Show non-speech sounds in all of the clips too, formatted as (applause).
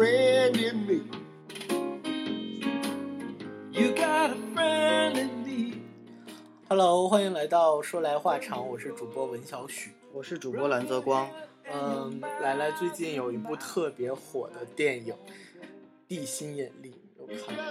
friend in me. You got a friend in me. Hello，欢迎来到说来话长，我是主播文小许。我是主播蓝泽光，嗯，来来，最近有一部特别火的电影《地心引力》，有看吗？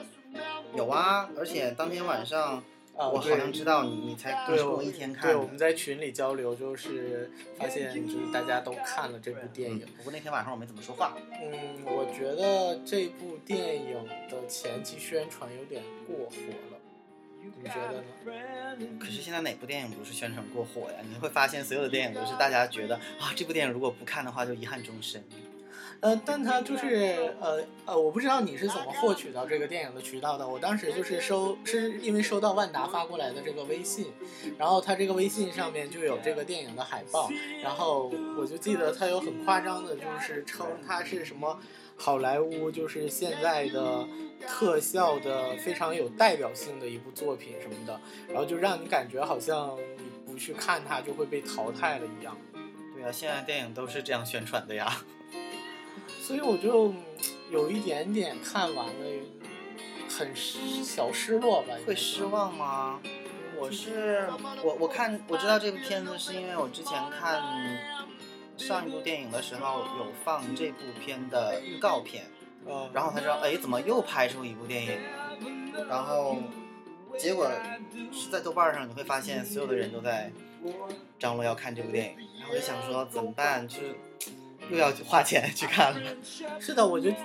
有啊，而且当天晚上啊，我好像知道你，你才对我跟我一天看对，的我们在群里交流，就是发现就是大家都看了这部电影。不过那天晚上我没怎么说话，嗯，我觉得这部电影的前期宣传有点过火了，你觉得呢？可是现在哪部电影不是宣传过火呀？你会发现所有的电影都是大家觉得啊，这部电影如果不看的话就遗憾终身。呃，但它就是呃呃，我不知道你是怎么获取到这个电影的渠道的。我当时就是收，是因为收到万达发过来的这个微信，然后它这个微信上面就有这个电影的海报，然后我就记得它有很夸张的，就是称它是什么好莱坞，就是现在的特效的非常有代表性的一部作品什么的，然后就让你感觉好像你不去看它就会被淘汰了一样。对啊，现在电影都是这样宣传的呀。所以我就嗯有一点点看完了，很失小失落吧。会失望吗？我是我我看我知道这部片子是因为我之前看上一部电影的时候有放这部片的预告片，嗯，然后才知道哎怎么又拍出一部电影，然后结果是在豆瓣上你会发现所有的人都在张罗要看这部电影，然后我就想说怎么办，就是又要花钱去看了。(laughs) 是的，我觉得，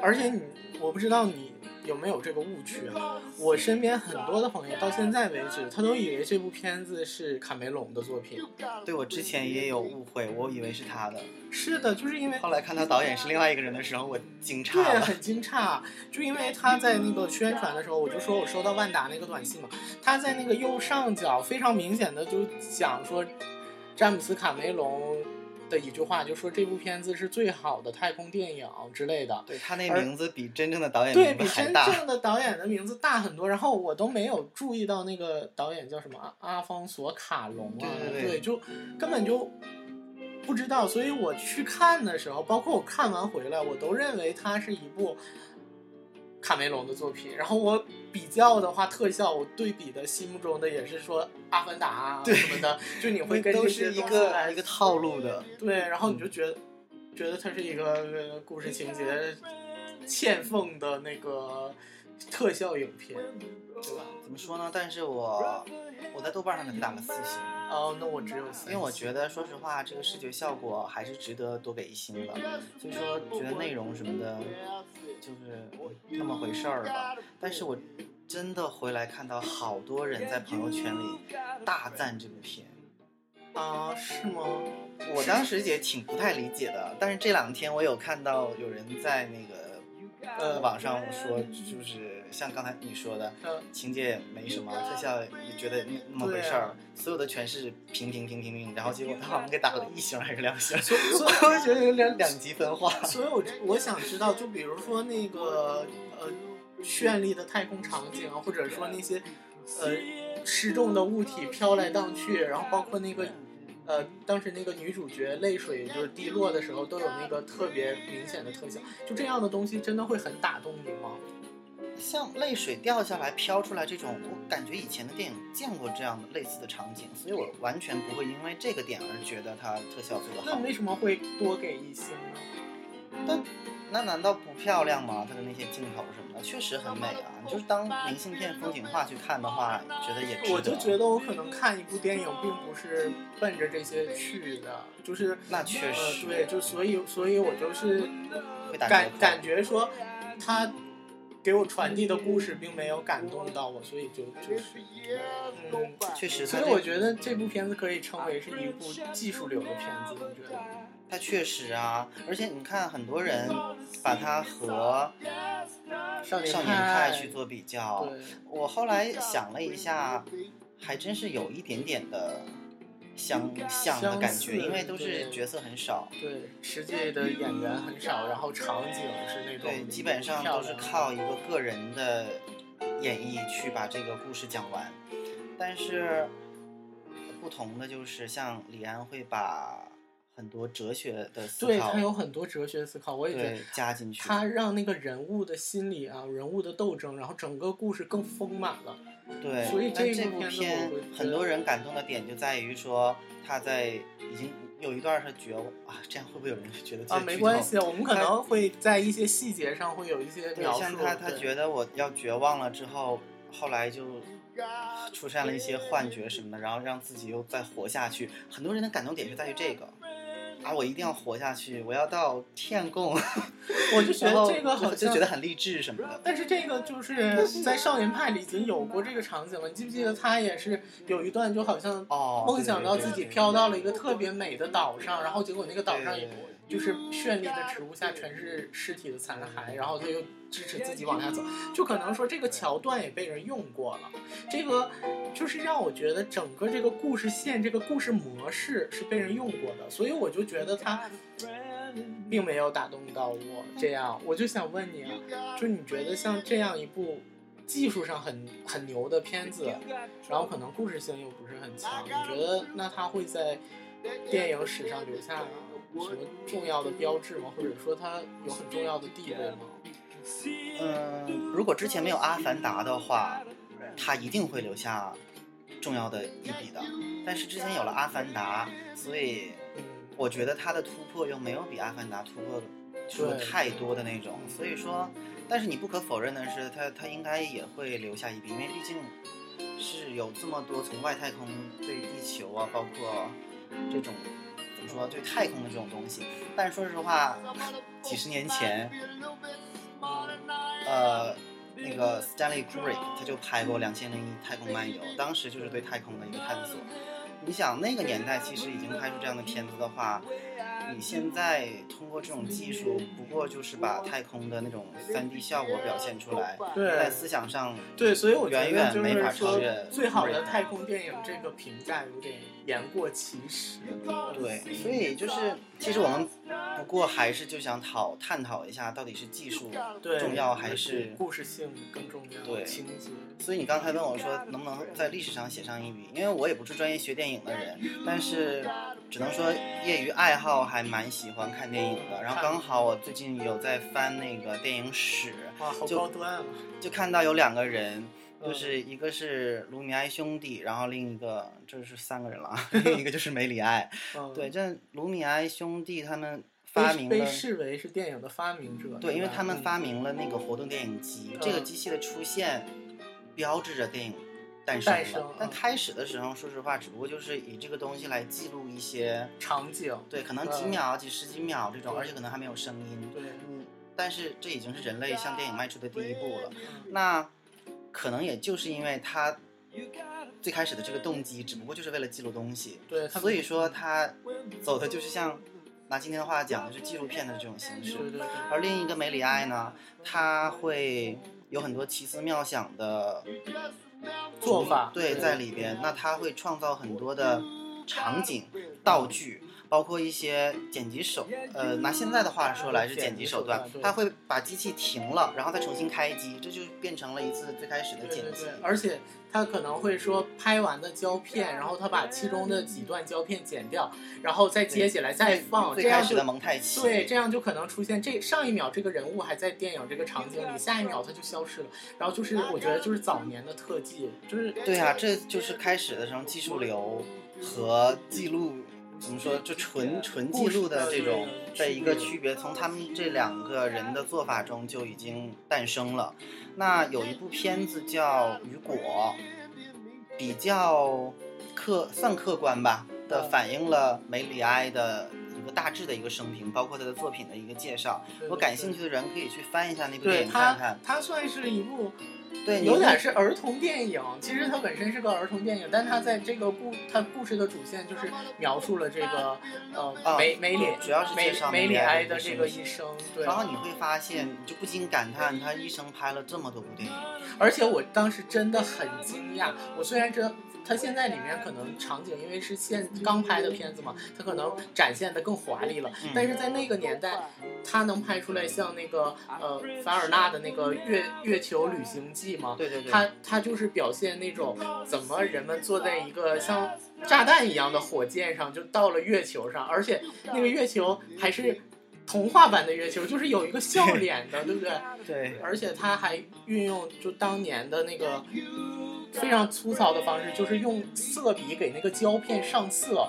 而且你，我不知道你有没有这个误区啊？我身边很多的朋友到现在为止，他都以为这部片子是卡梅隆的作品。对我之前也有误会，我以为是他的，是的，就是因为后来看他导演是另外一个人的时候，我惊诧了对，很惊诧，就因为他在那个宣传的时候，我就说我收到万达那个短信嘛，他在那个右上角非常明显的就讲说，詹姆斯卡梅隆的一句话，就说这部片子是最好的太空电影之类的。对他那名字比真正的导演对比真。正的导演的名字大很多，然后我都没有注意到那个导演叫什么阿阿方索卡隆啊，对对对就根本就不知道，所以我去看的时候，包括我看完回来，我都认为它是一部卡梅隆的作品。然后我比较的话，特效我对比的心目中的也是说《阿凡达》啊对什么的，(laughs) 就你会跟都是一个一个套路的，对，然后你就觉得觉得它是一个呃故事情节欠奉的那个特效影片，对吧？怎么说呢？但是我我在豆瓣上给他打了四星，哦，那我只有三因为我觉得说实话，这个视觉效果还是值得多给一星的。所以说，觉得内容什么的，就是那么回事儿吧。但是我真的回来看到好多人在朋友圈里大赞这部片。啊，是吗？我当时也挺不太理解的，但是这两天我有看到有人在那个呃网上说，就是像刚才你说的，嗯情节没什么，特效也觉得那那么回事儿，所有的全是平平平平平，然后结果他好像给打了一星还是两星，所以所以我觉得有点两极分化。所以我我想知道，就比如说那个呃绚丽的太空场景啊，或者说那些呃失重的物体飘来荡去，然后包括那个。呃，当时那个女主角泪水就是滴落的时候，都有那个特别明显的特效，就这样的东西真的会很打动你吗？像泪水掉下来飘出来这种，我感觉以前的电影见过这样的类似的场景，所以我完全不会因为这个点而觉得它特效做的好。那为什么会多给一星呢？但那难道不漂亮吗？它的那些镜头什么的，确实很美啊。你就是当明信片、风景画去看的话，觉得也值得。我就觉得我可能看一部电影，并不是奔着这些去的，就是那确呃，实对，就所以，所以我就是感感觉说，他给我传递的故事并没有感动到我，所以就就是，嗯，确实，所以我觉得这部片子可以称为是一部技术流的片子，你觉得吗？它确实啊，而且你看很多人把它和少年派去做比较，我后来想了一下，还真是有一点点的相像的感觉，因为都是角色很少，对，实际的演员很少，然后场景是那种对，基本上都是靠一个个人的演绎去把这个故事讲完。但是不同的就是，像李安会把很多哲学的思考，对他有很多哲学思考，我也觉得加进去。他让那个人物的心理啊，人物的斗争，然后整个故事更丰满了。对，所以这部这部片很多人感动的点就在于说他在已经有一段是绝望啊，这样会不会有人觉得啊，没关系，我们可能会在一些细节上会有一些对，描述。像他他觉得我要绝望了之后，后来就出现了一些幻觉什么的，然后让自己又再活下去。很多人的感动点就在于这个。啊！我一定要活下去，我要到天宫，(laughs) 我就觉得这个好像 (laughs) 就觉得很励志什么的。但是这个就是 (laughs) 在少年派里已经有过这个场景了，你记不记得他也是有一段就好像哦，梦想到自己飘到了一个特别美的岛上，然后结果那个岛上也就是绚丽的植物下全是尸体的残骸，然后他又支持自己往下走，就可能说这个桥段也被人用过了，这个就是让我觉得整个这个故事线、这个故事模式是被人用过的，所以我就觉得他并没有打动到我。这样，我就想问你啊，就你觉得像这样一部技术上很很牛的片子，然后可能故事性又不是很强，你觉得那它会在电影史上留下什么重要的标志吗？或者说它有很重要的地位吗？嗯，如果之前没有《阿凡达》的话，它一定会留下重要的一笔的。但是之前有了《阿凡达》，所以嗯，我觉得它的突破又没有比《阿凡达》突破出太多的那种。所以说，但是你不可否认的是，它它应该也会留下一笔，因为毕竟是有这么多从外太空对地球啊，包括这种比如说对太空的这种东西。但是说实话，几十年前。呃，那个 Stanley Kubrick 他就拍过《两千零一太空漫游》，当时就是对太空的一个探索。你想那个年代其实已经拍出这样的片子的话，你现在通过这种技术，不过就是把太空的那种三 D 效果表现出来，对在思想上对，所以我远远没法超越，最好的太空电影这个评价有点言过其实。对，所以就是其实我们不过还是就想讨探讨一下，到底是技术，重要还是故事性更重要？对情节。所以你刚才问我说能不能在历史上写上一笔，因为我也不是专业学电影的人，但是只能说业余爱好还蛮喜欢看电影的。然后刚好我最近有在翻那个电影史，哇，好就高端啊！就看到有两个人，嗯就是一个是卢米埃兄弟，然后另一个这是三个人了啊，(laughs) 另一个就是梅里埃。(laughs) 嗯，对，这卢米埃兄弟他们发明了。被视为是电影的发明者。对，因为他们嗯发明了那个活动电影机，这个嗯机器的出现，标志着电影诞生了。但开始的时候，说实话，只不过就是以这个东西来记录一些，场景。对，可能几嗯秒、几十几秒这种，而且可能还没有声音。对，嗯，但是这已经是人类向电影迈出的第一步了。嗯那可能也就是因为他最开始的这个动机，只不过就是为了记录东西，对，他所以说他走的就是像拿今天的话讲，就是纪录片的这种形式。对对对，而另一个梅里爱呢，他会有很多奇思妙想的做法，对在里边。那他会创造很多的场景、道具，包括一些剪辑手，呃，拿现在的话说来是剪辑手段他会把机器停了，然后再重新开机，这就变成了一次最开始的剪辑对对对。，而且他可能会说拍完的胶片，然后他把其中的几段胶片剪掉，然后再接起来再放，最开始的蒙太奇，对，这样就可能出现这上一秒这个人物还在电影这个场景里，下一秒他就消失了。然后就是我觉得就是早年的特技，就是对啊，这就是开始的时候技术流和记录怎么说，就纯纯记录的这种的一个区别，从他们这两个人的做法中就已经诞生了。那有一部片子叫《雨果》，比较客算客观吧的嗯反映了梅里埃的一个大致的一个生平，包括他的作品的一个介绍。对我感兴趣的人可以去翻一下那部电影看看他。他算是一部对，你有点是儿童电影，其实它本身是个儿童电影，但它在这个故它故事的主线就是描述了这个呃啊梅梅里主要是梅梅里里埃埃的这个一生，对。然后你会发现，你就不禁感叹，他一生拍了这么多部电影。而且我当时真的很惊讶，我虽然知道它现在里面可能场景因为是现刚拍的片子嘛，它可能展现的更华丽了，嗯但是在那个年代，它能拍出来像那个呃凡尔纳的那个月月球旅行记吗？对对对，它它就是表现那种怎么人们坐在一个像炸弹一样的火箭上，就到了月球上，而且那个月球还是童话版的月球，就是有一个笑脸的，对不对？对而且他还运用就当年的那个非常粗糙的方式，就是用色笔给那个胶片上色。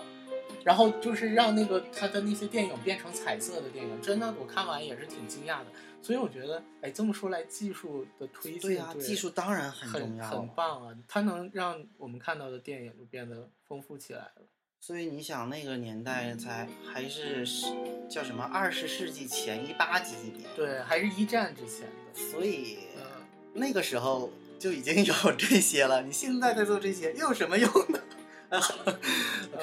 然后就是让那个他的那些电影变成彩色的电影，真的我看完也是挺惊讶的。所以我觉得，哎，这么说来，技术的推进，对呀、技术当然很重要，很棒啊，它能让我们看到的电影就变得丰富起来了。所以你想那个年代才还是是叫什么二十世纪前一八几几年，对，还是一战之前的。所以嗯，那个时候就已经有这些了。你现在在做这些又有什么用呢？(laughs)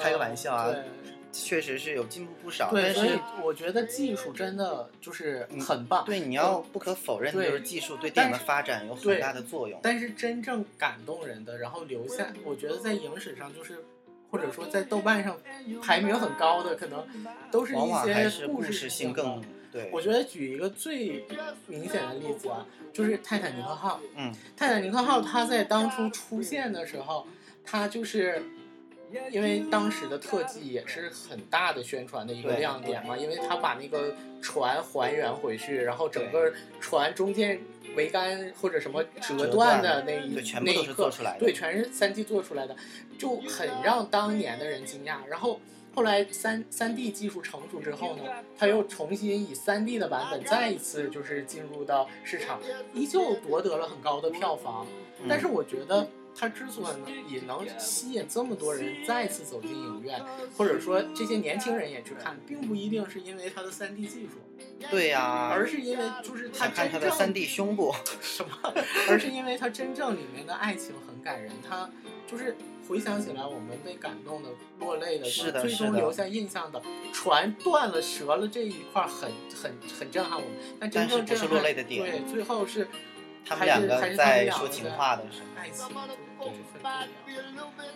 开个玩笑啊，对确实是有进步不少，对，所以但是我觉得技术真的就是很棒。对你要不可否认的就是技术对电影的发展有很大的作用。但是真正感动人的，然后留下，我觉得在影史上就是，或者说在豆瓣上排名很高的，可能都是一些故事事性更对。我觉得举一个最明显的例子啊，就是泰坦尼克号。嗯，泰坦尼克号它在当初出现的时候，它就是因为当时的特技也是很大的宣传的一个亮点嘛，因为他把那个船还原回去，然后整个船中间桅杆或者什么折断的那一对全部都那一刻是做出来的对，全是三 D 做出来的，就很让当年的人惊讶。然后后来三三 D 技术成熟之后呢，他又重新以三 D 的版本再一次就是进入到市场，依旧夺得了很高的票房。嗯但是我觉得它之所以能吸引这么多人再次走进影院，或者说这些年轻人也去看，并不一定是因为它的三 D 技术，对呀、而是因为就是它想看真正他的三 D 胸部，(laughs) 什么，而是因为他真正里面的爱情很感人，他就是回想起来我们被感动的、落泪的，是的最终留下印象的，船断了、折了这一块儿很很很震撼我们，但真正震撼落泪的点对，最后是他们两个在说情话的时候。爱情，对。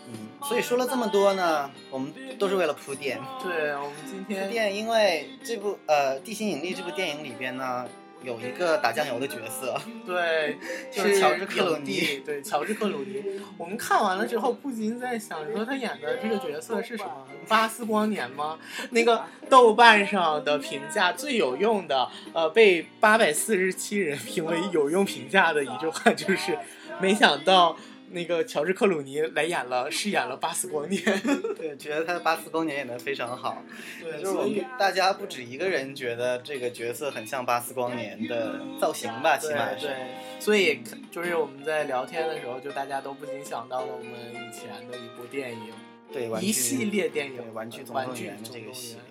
嗯，所以说了这么多呢，我们都是为了铺垫。对，我们今天铺垫，因为这部呃《地心引力》这部电影里边呢，有一个打酱油的角色，(laughs) 对就是乔治克鲁尼对，乔治克鲁尼。我们看完了之后，不禁在想，说他演的这个角色是什么？巴斯光年吗？那个豆瓣上的评价最有用的，呃，被八百四十七人评为有用评价的一句话就是，没想到。那个乔治克鲁尼来演了，饰演了巴斯光年。(laughs) 对，觉得他的巴斯光年演的非常好。对就是我们大家不止一个人觉得这个角色很像巴斯光年的造型吧，起码是。所以就是我们在聊天的时候，就大家都不禁想到了我们以前的一部电影，对，玩具一系列电影，玩具总动员的这个系列，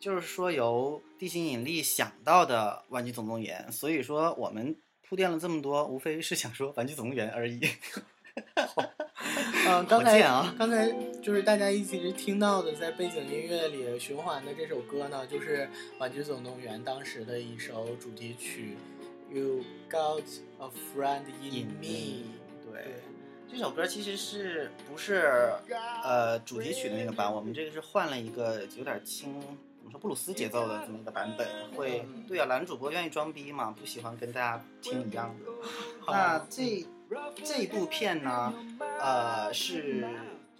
就是说由地心引力想到的玩具总动员，所以说我们铺垫了这么多，无非是想说玩具总动员而已。(laughs) 嗯，刚才、啊刚才就是大家一直听到的，在背景音乐里循环的这首歌呢，就是《玩具总动员》当时的一首主题曲《You Got a Friend in Me》。对，这首歌其实是不是呃主题曲的那个版？我们这个是换了一个有点轻，怎么说布鲁斯节奏的这么一个版本。会，对啊，男主播愿意装逼嘛，不喜欢跟大家听一样的。那这这部片呢，呃，是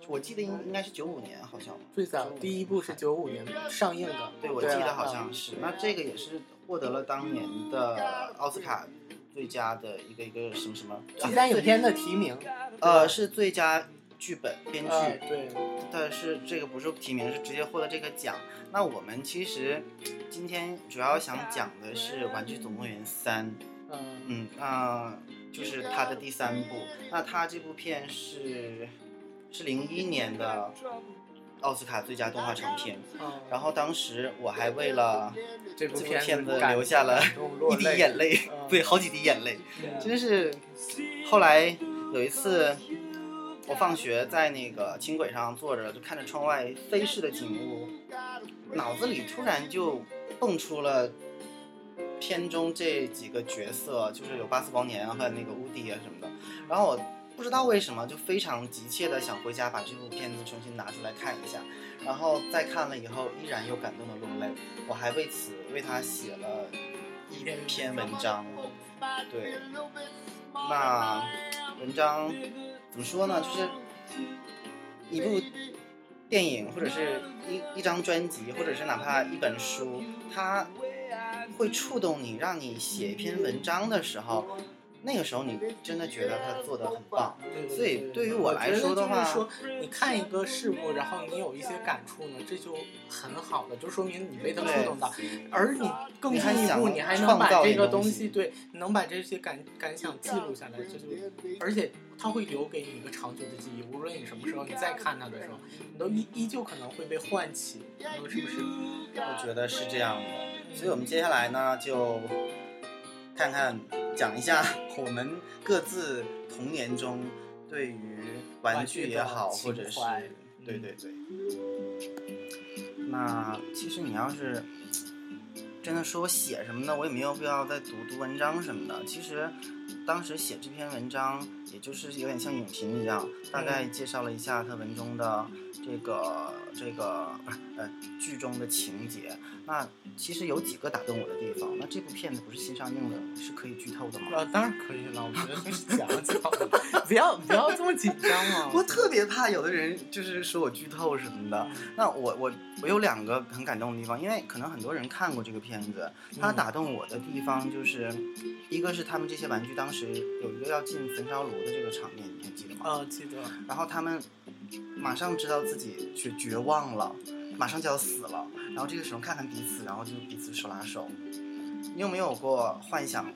我记得应应该是九五年，好像。最早第一部是九五年上映的，对，我记啊得好像是。那这个也是获得了当年的奥斯卡最佳的一个一个什么什么第三影片的提名，呃，是最佳剧本编剧。呃对，但是这个不是提名，是直接获得这个奖。那我们其实今天主要想讲的是《玩具总动员三》，嗯嗯，那、就是他的第三部。那他这部片是是零一年的奥斯卡最佳动画长片。嗯，然后当时我还为了这部片片子子感流下了一滴眼泪，嗯对，好几滴眼泪。嗯真是，后来有一次，我放学在那个轻轨上坐着，就看着窗外飞逝的景物，脑子里突然就蹦出了片中这几个角色，就是有巴斯光年啊和那个乌迪啊什么的。然后我不知道为什么就非常急切的想回家把这部片子重新拿出来看一下，然后再看了以后依然又感动的落泪。我还为此为他写了一篇文章。对，那文章怎么说呢？就是一部电影，或者是一一张专辑，或者是哪怕一本书，它会触动你，让你写一篇文章的时候，那个时候你真的觉得他做的很棒。对所以对于我来说的话就是说你看一个事物，然后你有一些感触呢，这就很好的，就说明你被他触动到。而你更进一步，你还能创把这个东西，对，能把这些感感想记录下来，这就，而且它会留给你一个长久的记忆。无论你什么时候你再看它的时候，你都依依旧可能会被唤起，你说是不是？我觉得是这样的，所以我们接下来呢，就看看讲一下我们各自童年中对于玩具也好，或者是对对对。那其实你要是真的说我写什么呢，我也没有必要再读读文章什么的。其实当时写这篇文章，也就是有点像影评一样，大概介绍了一下他文中的这个这个呃剧中的情节。那其实有几个打动我的地方。那这部片子不是新上映的，是可以剧透的吗？呃，当然可以了，我觉得就是讲讲，(laughs) 不要不要这么紧张嘛。我特别怕有的人就是说我剧透什么的。那我我我有两个很感动的地方，因为可能很多人看过这个片子，它嗯打动我的地方就是，一个是他们这些玩具当时有一个要进焚烧炉的这个场面，你还记得吗？呃，记得，然后他们马上知道自己绝绝望了，马上就要死了，然后这个时候看看彼此，然后就彼此手拉手。你有没有过幻想？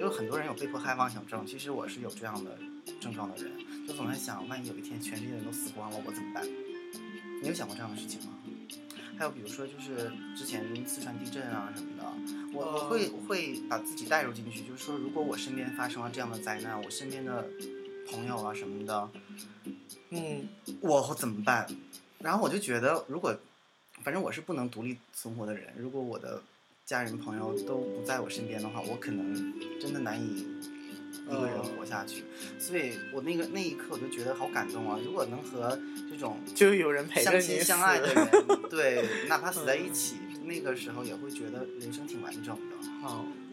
有很多人有被迫害妄想症，其实我是有这样的症状的人，就总在想，万一有一天全世界人都死光了，我怎么办？你有想过这样的事情吗？还有比如说，就是之前四川地震啊什么的，我我会会把自己带入进去，就是说，如果我身边发生了这样的灾难，我身边的朋友啊什么的，嗯，我会怎么办？然后我就觉得，如果反正我是不能独立存活的人，如果我的家人朋友都不在我身边的话，我可能真的难以一个人活下去。所以我那个那一刻我就觉得好感动啊！如果能和这种就有人陪着相你亲相爱的人，(laughs) 对，哪怕死在一起，那个时候也会觉得人生挺完整的。好，嗯。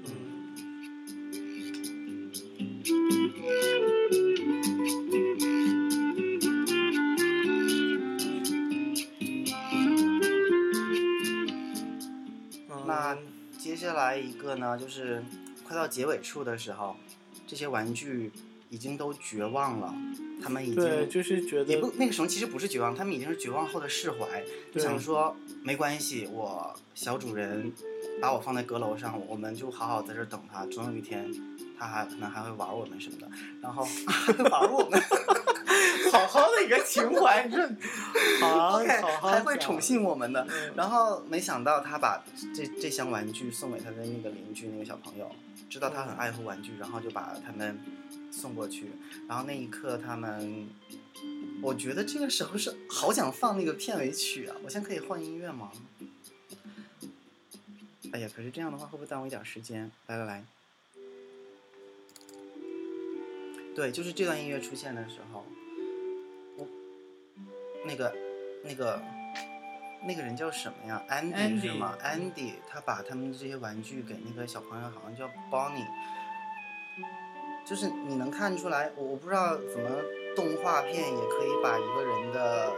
个呢，就是快到结尾处的时候，这些玩具已经都绝望了，他们已对，经就是觉得也不那个时候其实不是绝望，他们已经是绝望后的释怀，对想说没关系，我小主人把我放在阁楼上，我们就好好在这等他，总有一天他还可能还会玩我们什么的，然后 (laughs) 玩我们。(laughs) 好好的一个情怀，你说好 OK，好好讲还会宠幸我们的。嗯然后没想到他把这这箱玩具送给他的那个邻居那个小朋友，知道他很爱护玩具，然后就把他们送过去。然后那一刻他们，我觉得这个时候是好想放那个片尾曲啊！我现在可以换音乐吗？哎呀，可是这样的话会不会耽误一点时间？来来来，对，就是这段音乐出现的时候，我那个那个那个人叫什么呀？Andy 是吗嗯？Andy，他把他们这些玩具给那个小朋友，好像叫 Bonnie。就是你能看出来，我我不知道怎么动画片也可以把一个人的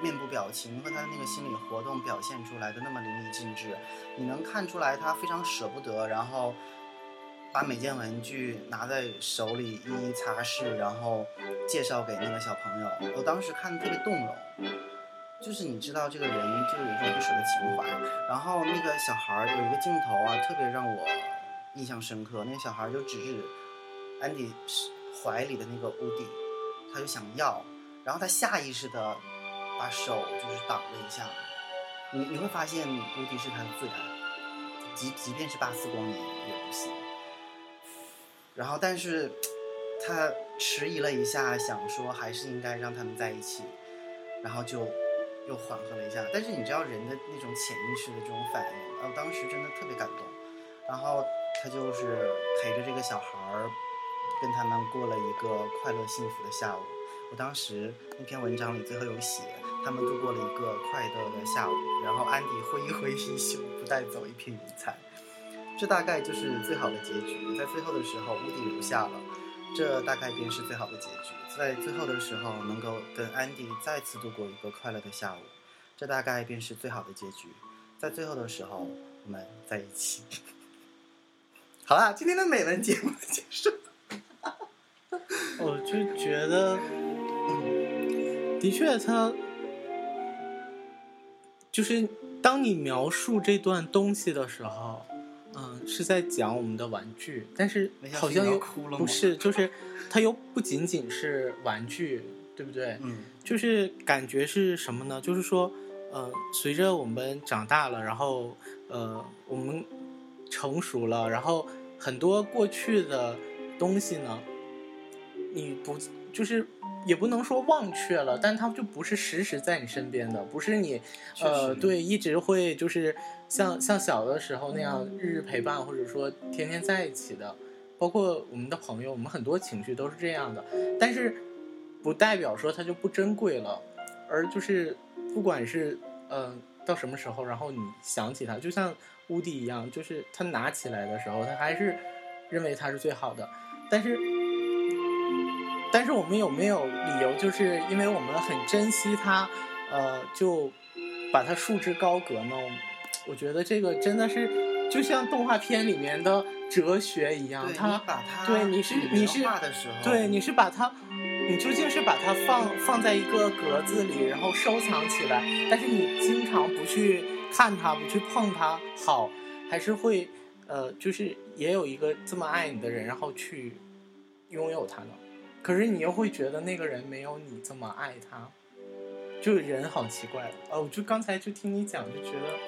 面部表情和他的那个心理活动表现出来的那么淋漓尽致。你能看出来他非常舍不得，然后把每件玩具拿在手里一一擦拭，然后介绍给那个小朋友。我当时看的特别动容，就是你知道这个人就有一种不舍的情怀。然后那个小孩有一个镜头啊，特别让我印象深刻。那个小孩就指着安迪怀里的那个乌迪，他就想要，然后他下意识的把手就是挡了一下。你你会发现乌迪是他的最爱，即即便是巴斯光年也不行。然后，但是他迟疑了一下，想说还是应该让他们在一起，然后就又缓和了一下。但是你知道人的那种潜意识的这种反应，呃，当时真的特别感动。然后他就是陪着这个小孩儿，跟他们过了一个快乐幸福的下午。我当时那篇文章里最后有写，他们度过了一个快乐的下午，然后安迪挥一挥衣袖，不带走一片云彩。这大概就是最好的结局。在最后的时候，乌迪留下了，这大概便是最好的结局。在最后的时候，能够跟安迪再次度过一个快乐的下午，这大概便是最好的结局。在最后的时候，我们在一起。(laughs) 好啦，今天的美文节目结束。(laughs) 我就觉得，嗯，的确，他就是当你描述这段东西的时候，嗯，是在讲我们的玩具，但是好像又不是，就是它又不仅仅是玩具，对不对？嗯就是感觉是什么呢？就是说，呃，随着我们长大了，然后呃，我们成熟了，然后很多过去的东西呢，你不就是也不能说忘却了，但它就不是时时在你身边的，不是你呃对一直会就是像像小的时候那样日日陪伴，或者说天天在一起的。包括我们的朋友，我们很多情绪都是这样的，但是不代表说它就不珍贵了，而就是不管是呃到什么时候，然后你想起它，就像乌迪一样，就是他拿起来的时候，他还是认为它是最好的，但是但是我们有没有理由，就是因为我们很珍惜它，呃，就把它束之高阁呢？我觉得这个真的是就像动画片里面的哲学一样，对，它把它对你是你是对，你是把它，你究竟是把它放放在一个格子里，然后收藏起来，但是你经常不去看它，不去碰它，好，还是会呃，就是也有一个这么爱你的人，然后去拥有它呢？可是你又会觉得那个人没有你这么爱他，就人好奇怪哦。我就刚才就听你讲，就觉得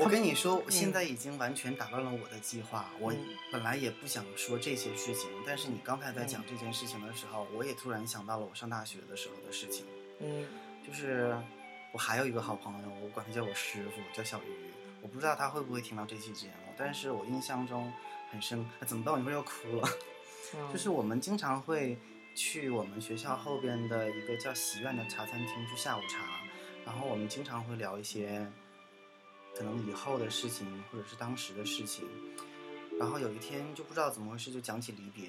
我跟你说，现在已经完全打乱了我的计划。我嗯本来也不想说这些事情，但是你刚才在讲这件事情的时候，我也突然想到了我上大学的时候的事情。嗯就是我还有一个好朋友，我管他叫我师傅，叫小鱼。我不知道他会不会听到这期节目，但是我印象中很深。啊怎么办？我一会儿要哭了。嗯，就是我们经常会去我们学校后边的一个叫喜苑的茶餐厅去下午茶，然后我们经常会聊一些可能以后的事情或者是当时的事情。然后有一天就不知道怎么回事，就讲起离别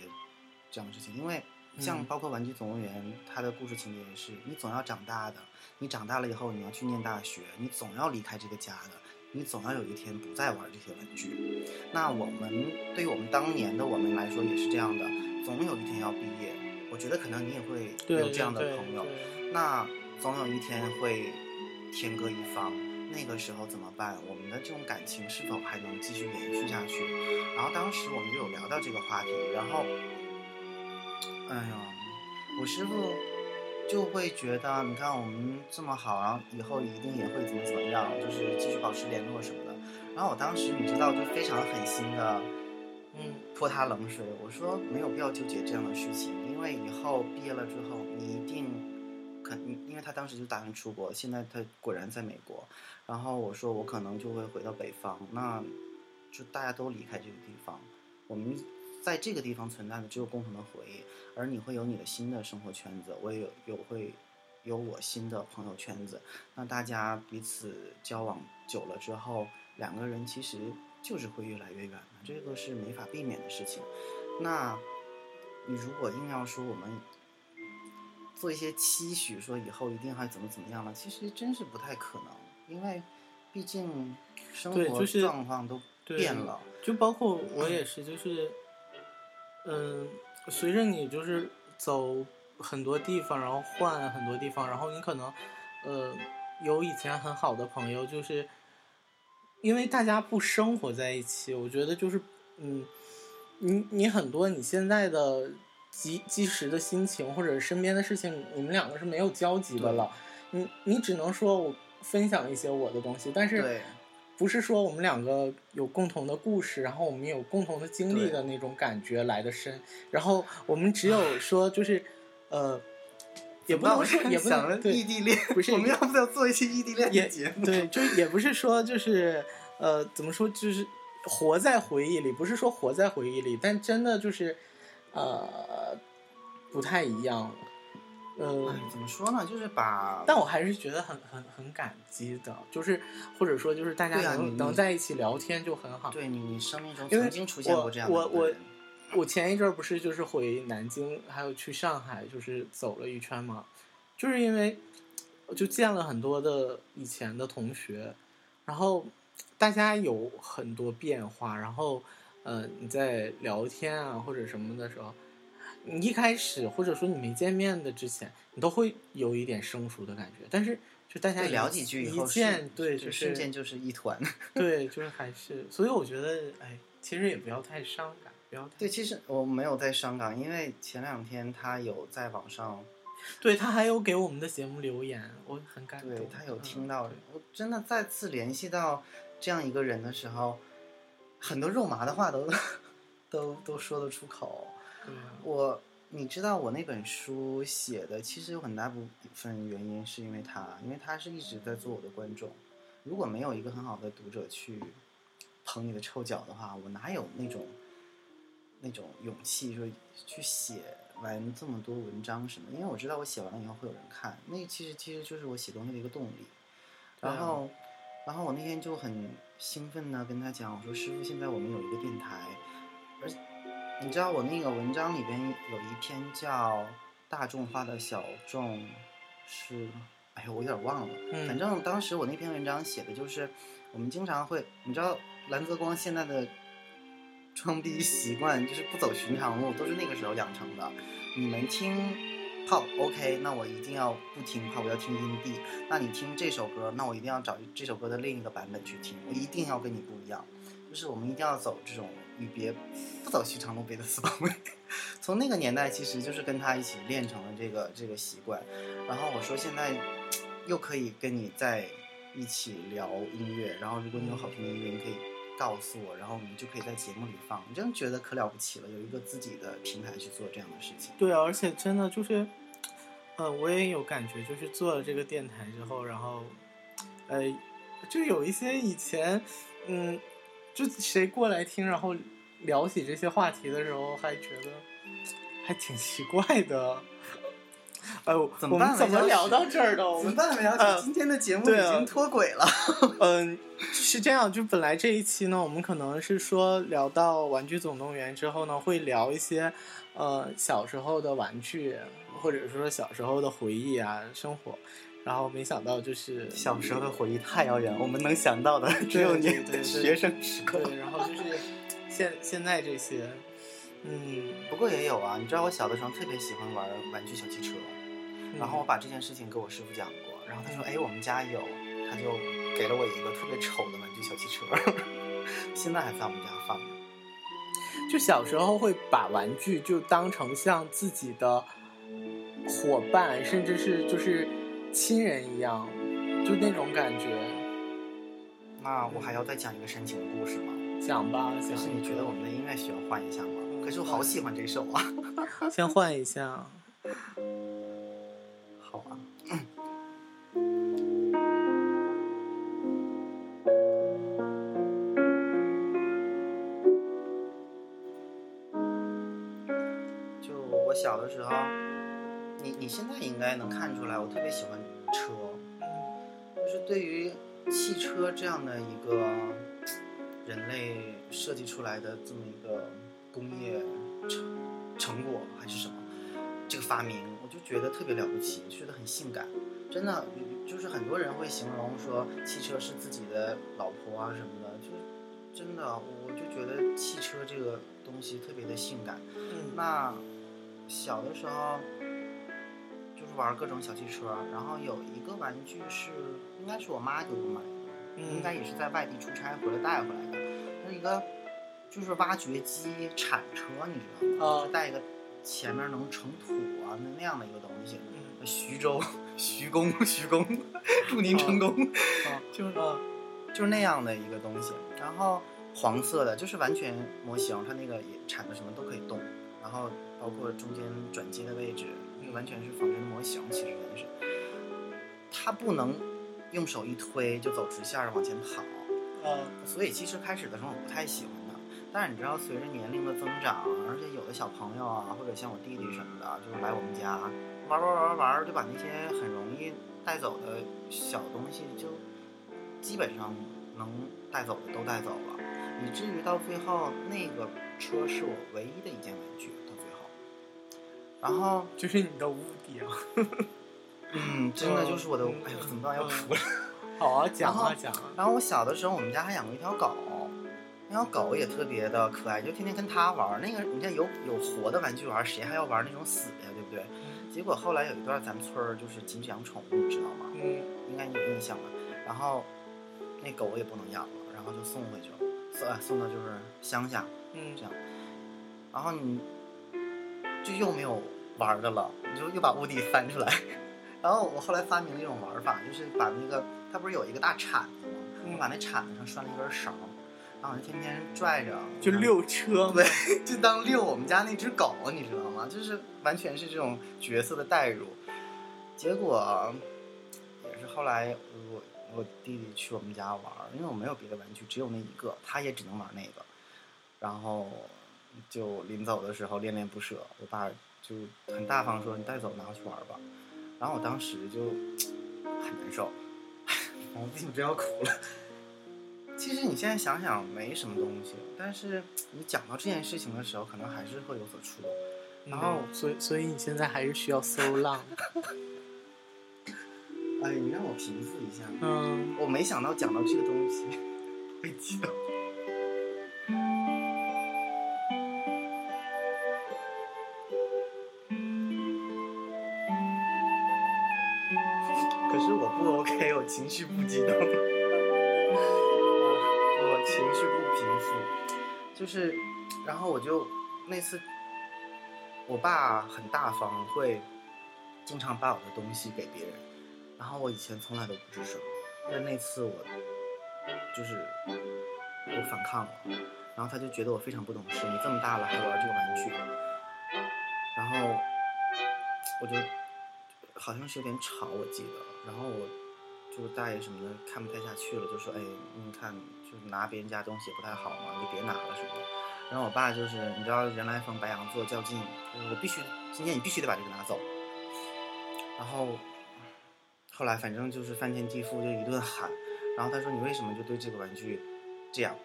这样的事情，因为像嗯包括《玩具总动员》，它的故事情节也是，你总要长大的，你长大了以后你要去念大学，你总要离开这个家的，你总要有一天不再玩这些玩具。那我们对于我们当年的我们来说也是这样的，总有一天要毕业。我觉得可能你也会有这样的朋友，那总有一天会天各一方。那个时候怎么办？我们的这种感情是否还能继续延续下去？然后当时我们就有聊到这个话题，然后，哎呀，我师傅就会觉得，你看我们这么好，然后以后一定也会怎么怎么样，就是继续保持联络什么的。然后我当时你知道，就非常狠心的嗯泼他冷水，我说没有必要纠结这样的事情，因为以后毕业了之后，你一定肯，因为他当时就打算出国，现在他果然在美国。然后我说我可能就会回到北方，那就大家都离开这个地方，我们在这个地方存在的只有共同的回忆，而你会有你的新的生活圈子，我也有有会有我新的朋友圈子，那大家彼此交往久了之后，两个人其实就是会越来越远的，这个是没法避免的事情。那你如果硬要说我们做一些期许，说以后一定还怎么怎么样了，其实真是不太可能，因为毕竟生活就是状况都变了。就包括我也是，就是，嗯，随着你就是走很多地方，然后换很多地方，然后你可能，呃，有以前很好的朋友，就是因为大家不生活在一起，我觉得就是，嗯，你你很多你现在的即即时的心情或者身边的事情，你们两个是没有交集的了，你你只能说我分享一些我的东西，但是。不是说我们两个有共同的故事，然后我们有共同的经历的那种感觉来的深，然后我们只有说就是，呃，(laughs) 也不能说也不能对异地恋，不是我们要不要做一期异地恋节目？对，就也不是说就是呃怎么说就是活在回忆里，不是说活在回忆里，但真的就是呃不太一样。呃哎，，怎么说呢？就是把，但我还是觉得很很很感激的，就是或者说就是大家能、能在一起聊天就很好。对你，你生命中曾经出现过这样的我我一个人我前一阵儿不是就是回南京，还有去上海，就是走了一圈嘛，就是因为就见了很多的以前的同学，然后大家有很多变化，然后呃你在聊天啊或者什么的时候，你一开始或者说你没见面的之前，你都会有一点生疏的感觉，但是就大家一聊几句以后一见对就是瞬间就是一团。(laughs) 对，就是还是，所以我觉得，哎，其实也不要太伤感，对，其实我没有在香港，因为前两天他有在网上，(laughs) 对他还有给我们的节目留言，我很感动。对他有嗯听到对，我真的再次联系到这样一个人的时候，很多肉麻的话都都都说得出口。我，你知道我那本书写的，其实有很大部分原因是因为他，因为他是一直在做我的观众。如果没有一个很好的读者去捧你的臭脚的话，我哪有那种那种勇气说去写完这么多文章什么？因为我知道我写完了以后会有人看，那其实其实就是我写东西的一个动力。然后，然后我那天就很兴奋的跟他讲，我说师傅，现在我们有一个电台，而你知道我那个文章里边有一篇叫《大众化的小众》，是，哎呀，我有点忘了。嗯反正当时我那篇文章写的就是，我们经常会，你知道蓝泽光现在的装逼习惯就是不走寻常路，都是那个时候养成的。你们听泡 OK，那我一定要不听泡我要听音帝。那你听这首歌，那我一定要找这首歌的另一个版本去听，我一定要跟你不一样。就是我们一定要走这种与别不走寻常路，别的四方位。从那个年代，其实就是跟他一起练成了这个这个习惯。然后我说现在又可以跟你在一起聊音乐，然后如果你有好听的音乐，你可以告诉我，然后我们就可以在节目里放。你真觉得可了不起了，有一个自己的平台去做这样的事情。对啊，而且真的就是，呃，我也有感觉，就是做了这个电台之后，然后，呃，就有一些以前，嗯，就谁过来听，然后聊起这些话题的时候，还觉得还挺奇怪的。哎呦，怎么我们办怎么聊到这儿的？我们怎么办，韦小呃？今天的节目已经脱轨了。(laughs) 嗯，是这样，就本来这一期呢，我们可能是说聊到《玩具总动员》之后呢，会聊一些呃小时候的玩具，或者说小时候的回忆啊、生活。然后没想到就是小时候的回忆太遥远，我们能想到的只有你学生时刻。对，然后就是现现在这些，嗯，不过也有啊，你知道我小的时候特别喜欢玩玩具小汽车，然后我把这件事情跟我师傅讲过，然后他说：“哎，我们家有。”他就给了我一个特别丑的玩具小汽车，(laughs) 现在还在我们家放着。就小时候会把玩具就当成像自己的伙伴，甚至是就是亲人一样，就那种感觉。那我还要再讲一个深情的故事吗？讲吧，讲可是你觉得我们的音乐需要换一下吗？可是我好喜欢这首啊。(laughs) 先换一下。好啊。就我小的时候，你你现在应该能看出来，我特别喜欢车，就是对于汽车这样的一个人类设计出来的这么一个工业成成果还是什么，这个发明，我就觉得特别了不起，就觉得很性感。真的，就是很多人会形容说汽车是自己的老婆啊什么的，就是真的，我就觉得汽车这个东西特别的性感。嗯那小的时候就是玩各种小汽车，然后有一个玩具是应该是我妈给我买的，应该也是在外地出差回来带回来的，是一个就是挖掘机铲车，你知道吗？啊就带一个前面能盛土啊那那样的一个东西。嗯徐州，徐工，徐工，祝您成功。啊就是啊就是那样的一个东西，然后黄色的，就是完全模型，它那个也铲子什么都可以动，然后包括中间转接的位置，那个完全是仿真的模型，其实也是，它不能用手一推就走直线儿往前跑，啊所以其实开始的时候我不太喜欢它，但是你知道，随着年龄的增长，而且有的小朋友啊，或者像我弟弟什么的，就是来我们家玩玩玩玩玩，就把那些很容易带走的小东西，就基本上能带走的都带走了，以至于到最后，那个车是我唯一的一件玩具。到最后，然后就是你的屋底啊。(laughs) 嗯，真的就是我的，嗯哎呀，怎么办要哭了？好啊，讲啊讲啊。然后我小的时候，我们家还养过一条狗，那条狗也特别的可爱，就天天跟它玩。那个你看有有活的玩具玩，谁还要玩那种死的呀，对不对？结果后来有一段咱们村儿就是禁止养宠物，你知道吗？嗯应该你有印象吧？然后那狗也不能养了，然后就送回去了，送呃送到就是乡下，嗯这样。然后你就又没有玩的了，你就又把屋底翻出来。(laughs) 然后我后来发明了一种玩法，就是把那个它不是有一个大铲子吗？我把那铲子上拴了一根绳儿，然后天天拽着，就遛车 (laughs) 嘛。对，就当遛我们家那只狗，你知道吗？就是完全是这种角色的代入。结果也是后来我我弟弟去我们家玩，因为我没有别的玩具，只有那一个，他也只能玩那个。然后就临走的时候恋恋不舍，我爸就很大方说：“你带走拿回去玩吧。”然后我当时就 (tsk) 很难受，(laughs) 我为什么真要哭了？其实你现在想想没什么东西，但是你讲到这件事情的时候，可能还是会有所触动。然后嗯所以所以你现在还是需要搜浪。哎，你让我平复一下。嗯，我没想到讲到这个东西 (laughs) 会激动。就是，然后我就那次，我爸很大方，会经常把我的东西给别人，然后我以前从来都不吱声，但那次我就是我反抗了，然后他就觉得我非常不懂事，你这么大了还玩这个玩具，然后我就好像是有点吵，我记得，然后我就大爷什么的看不太下去了，就说：“哎，你看，就是拿别人家东西不太好嘛，你就别拿了什么的。”然后我爸就是你知道人来疯白羊座较劲，就是我必须今天你必须得把这个拿走。然后后来反正就是翻天地覆，就一顿喊。然后他说：“你为什么就对这个玩具这样？”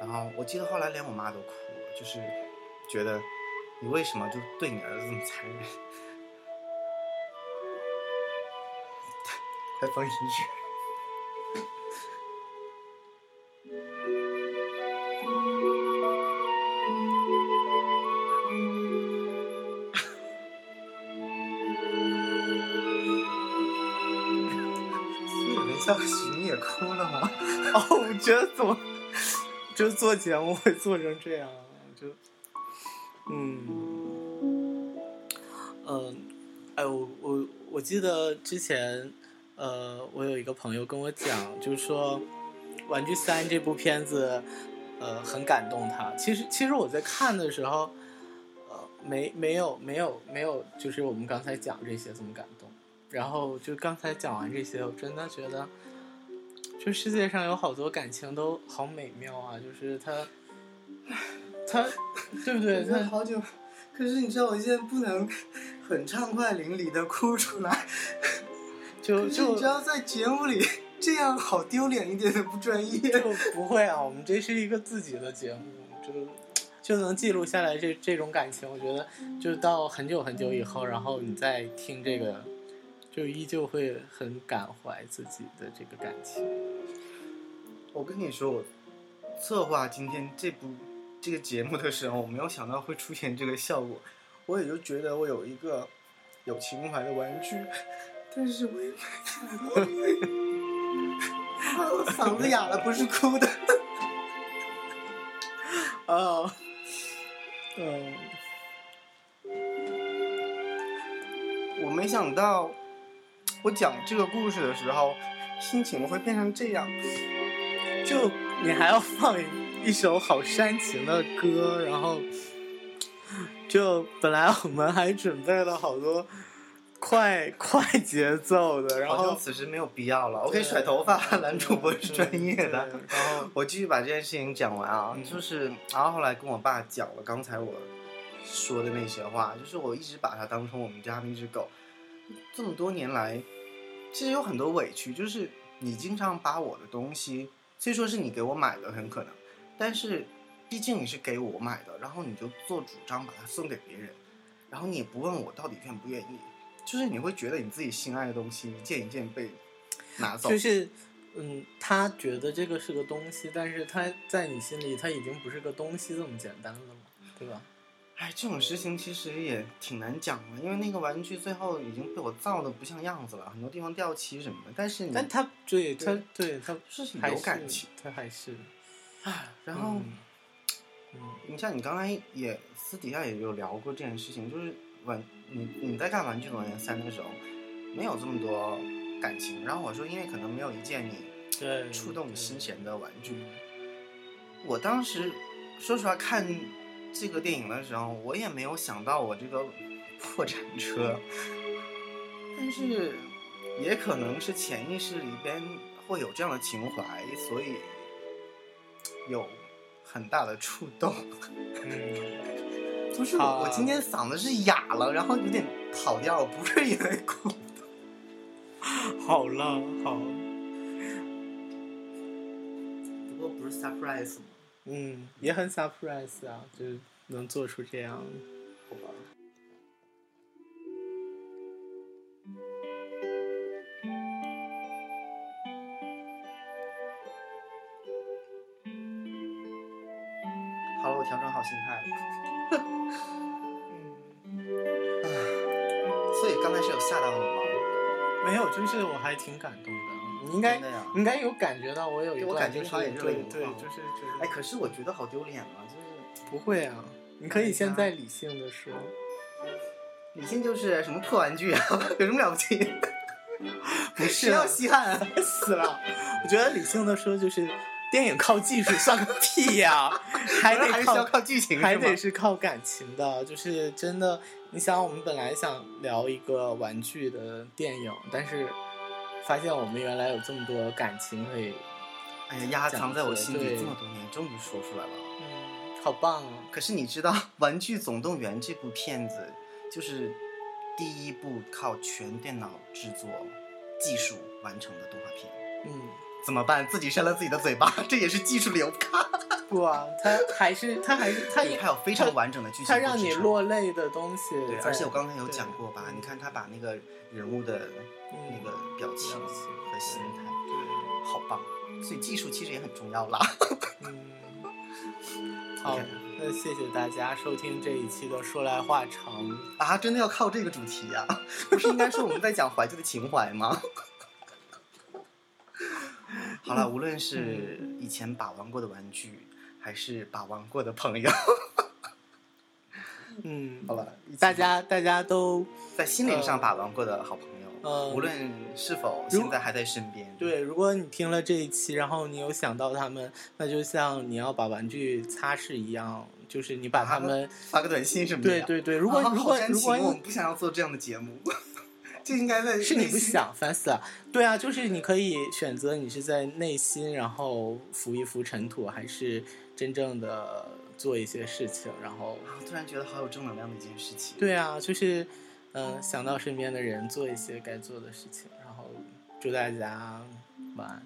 然后我记得后来连我妈都哭了，就是觉得你为什么就对你儿子这么残忍？快放音乐。人像许你也哭了吗？哦，我觉得怎么，就做节目会做成这样，就，嗯，嗯，哎，我我我记得之前，呃，我有一个朋友跟我讲，就是说，《玩具三》这部片子，呃，很感动他。其实，其实我在看的时候，呃，没没有没有没有，就是我们刚才讲这些这么感动。然后就刚才讲完这些，我真的觉得，就世界上有好多感情都好美妙啊！就是他，他，对不对？他 (laughs) 好久，可是你知道我现在不能很畅快淋漓的哭出来，就就道在节目里这样好丢脸，一点都不专业。就不会啊！我们这是一个自己的节目，就就能记录下来这这种感情。我觉得，就到很久很久以后，然后你再听这个，就依旧会很感怀自己的这个感情。我跟你说，我策划今天这部这个节目的时候，我没有想到会出现这个效果，我也就觉得我有一个有情怀的玩具，但是我也买不到。(laughs) 我嗓子哑了，不是哭的。(laughs) 哦，嗯，我没想到，我讲这个故事的时候，心情会变成这样。就你还要放一首好煽情的歌，然后就本来我们还准备了好多快 (laughs) 快节奏的，然后此时没有必要了。我可以甩头发，(laughs) 男主播是专业的。然后 (laughs) 我继续把这件事情讲完啊，嗯就是，然后后来跟我爸讲了刚才我说的那些话，就是我一直把它当成我们家的一只狗。这么多年来，其实有很多委屈，就是你经常把我的东西，虽说是你给我买的，很可能，但是毕竟你是给我买的，然后你就做主张把它送给别人，然后你也不问我到底愿不愿意，就是你会觉得你自己心爱的东西一件一件被拿走，就是，嗯，他觉得这个是个东西，但是他在你心里，他已经不是个东西这么简单了嘛，对吧？哎，这种事情其实也挺难讲的，因为那个玩具最后已经被我造的不像样子了，很多地方掉漆什么的。但是你，但他对他对对他是还有感情，他还是啊，然后、嗯嗯你像你刚才也私底下也有聊过这件事情，就是玩你你在看《玩具总动员三》那个时候，没有这么多感情。然后我说，因为可能没有一件你触动你心弦的玩具。我当时说实话看这个电影的时候，我也没有想到我这个破产车，但是也可能是潜意识里边会有这样的情怀，所以有很大的触动。(laughs) 嗯，就是好啊我今天嗓子是哑了，然后有点跑调，不是因为哭。好了好，不过不是 surprise 吗？嗯，也很 surprise 啊，就是能做出这样，好吧。你应该应该有感觉到我有一我段就是对对，就是觉得哎，可是我觉得好丢脸啊！就是不会啊，你可以现在理性的说，理性就是什么破玩具啊，(laughs) 有什么了不起？(laughs) 不谁要稀罕啊？(laughs) 死了。我觉得理性的说就是电影靠技术算个屁呀、还得靠还是要靠剧情，还得是靠感情的，就是真的。你想，我们本来想聊一个玩具的电影，但是发现我们原来有这么多感情可以，哎呀，压藏在我心对里这么多年，终于说出来了。嗯，好棒啊！可是你知道，《玩具总动员》这部片子就是第一部靠全电脑制作技术完成的动画片。嗯，怎么办？自己扇了自己的嘴巴，这也是技术流吧？不啊，它还是他还是它对它有非常完整的剧情它和支撑让你落泪的东西对，在，而且我刚才有讲过吧？你看他把那个人物的嗯那个表情和心态，对好棒。所以技术其实也很重要啦。(laughs) 嗯，好那谢谢大家收听这一期的说来话长。啊，真的要靠这个主题啊、(laughs) 不是应该说我们在讲怀旧的情怀吗？(laughs) 好了，无论是以前把玩过的玩具，还是把玩过的朋友，(laughs) 嗯，好吧，大家大家都在心灵上把玩过的好朋友，呃无论是否现在还在身边，对，如果你听了这一期，然后你有想到他们，那就像你要把玩具擦拭一样，就是你把他们，发个短信什么的。对对对，如果、啊如果如果我们不想要做这样的节目，就应该在 (laughs) 是你不想，烦死了。对啊，就是你可以选择你是在内心，然后浮一浮尘土，还是真正的做一些事情，然后啊突然觉得好有正能量的一件事情。对啊，就是嗯、呃想到身边的人，做一些该做的事情，然后祝大家晚安，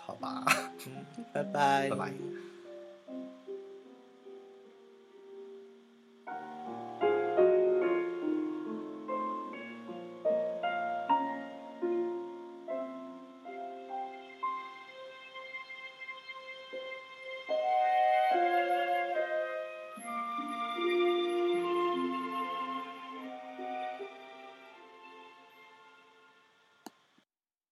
好吧，嗯，拜拜，拜拜。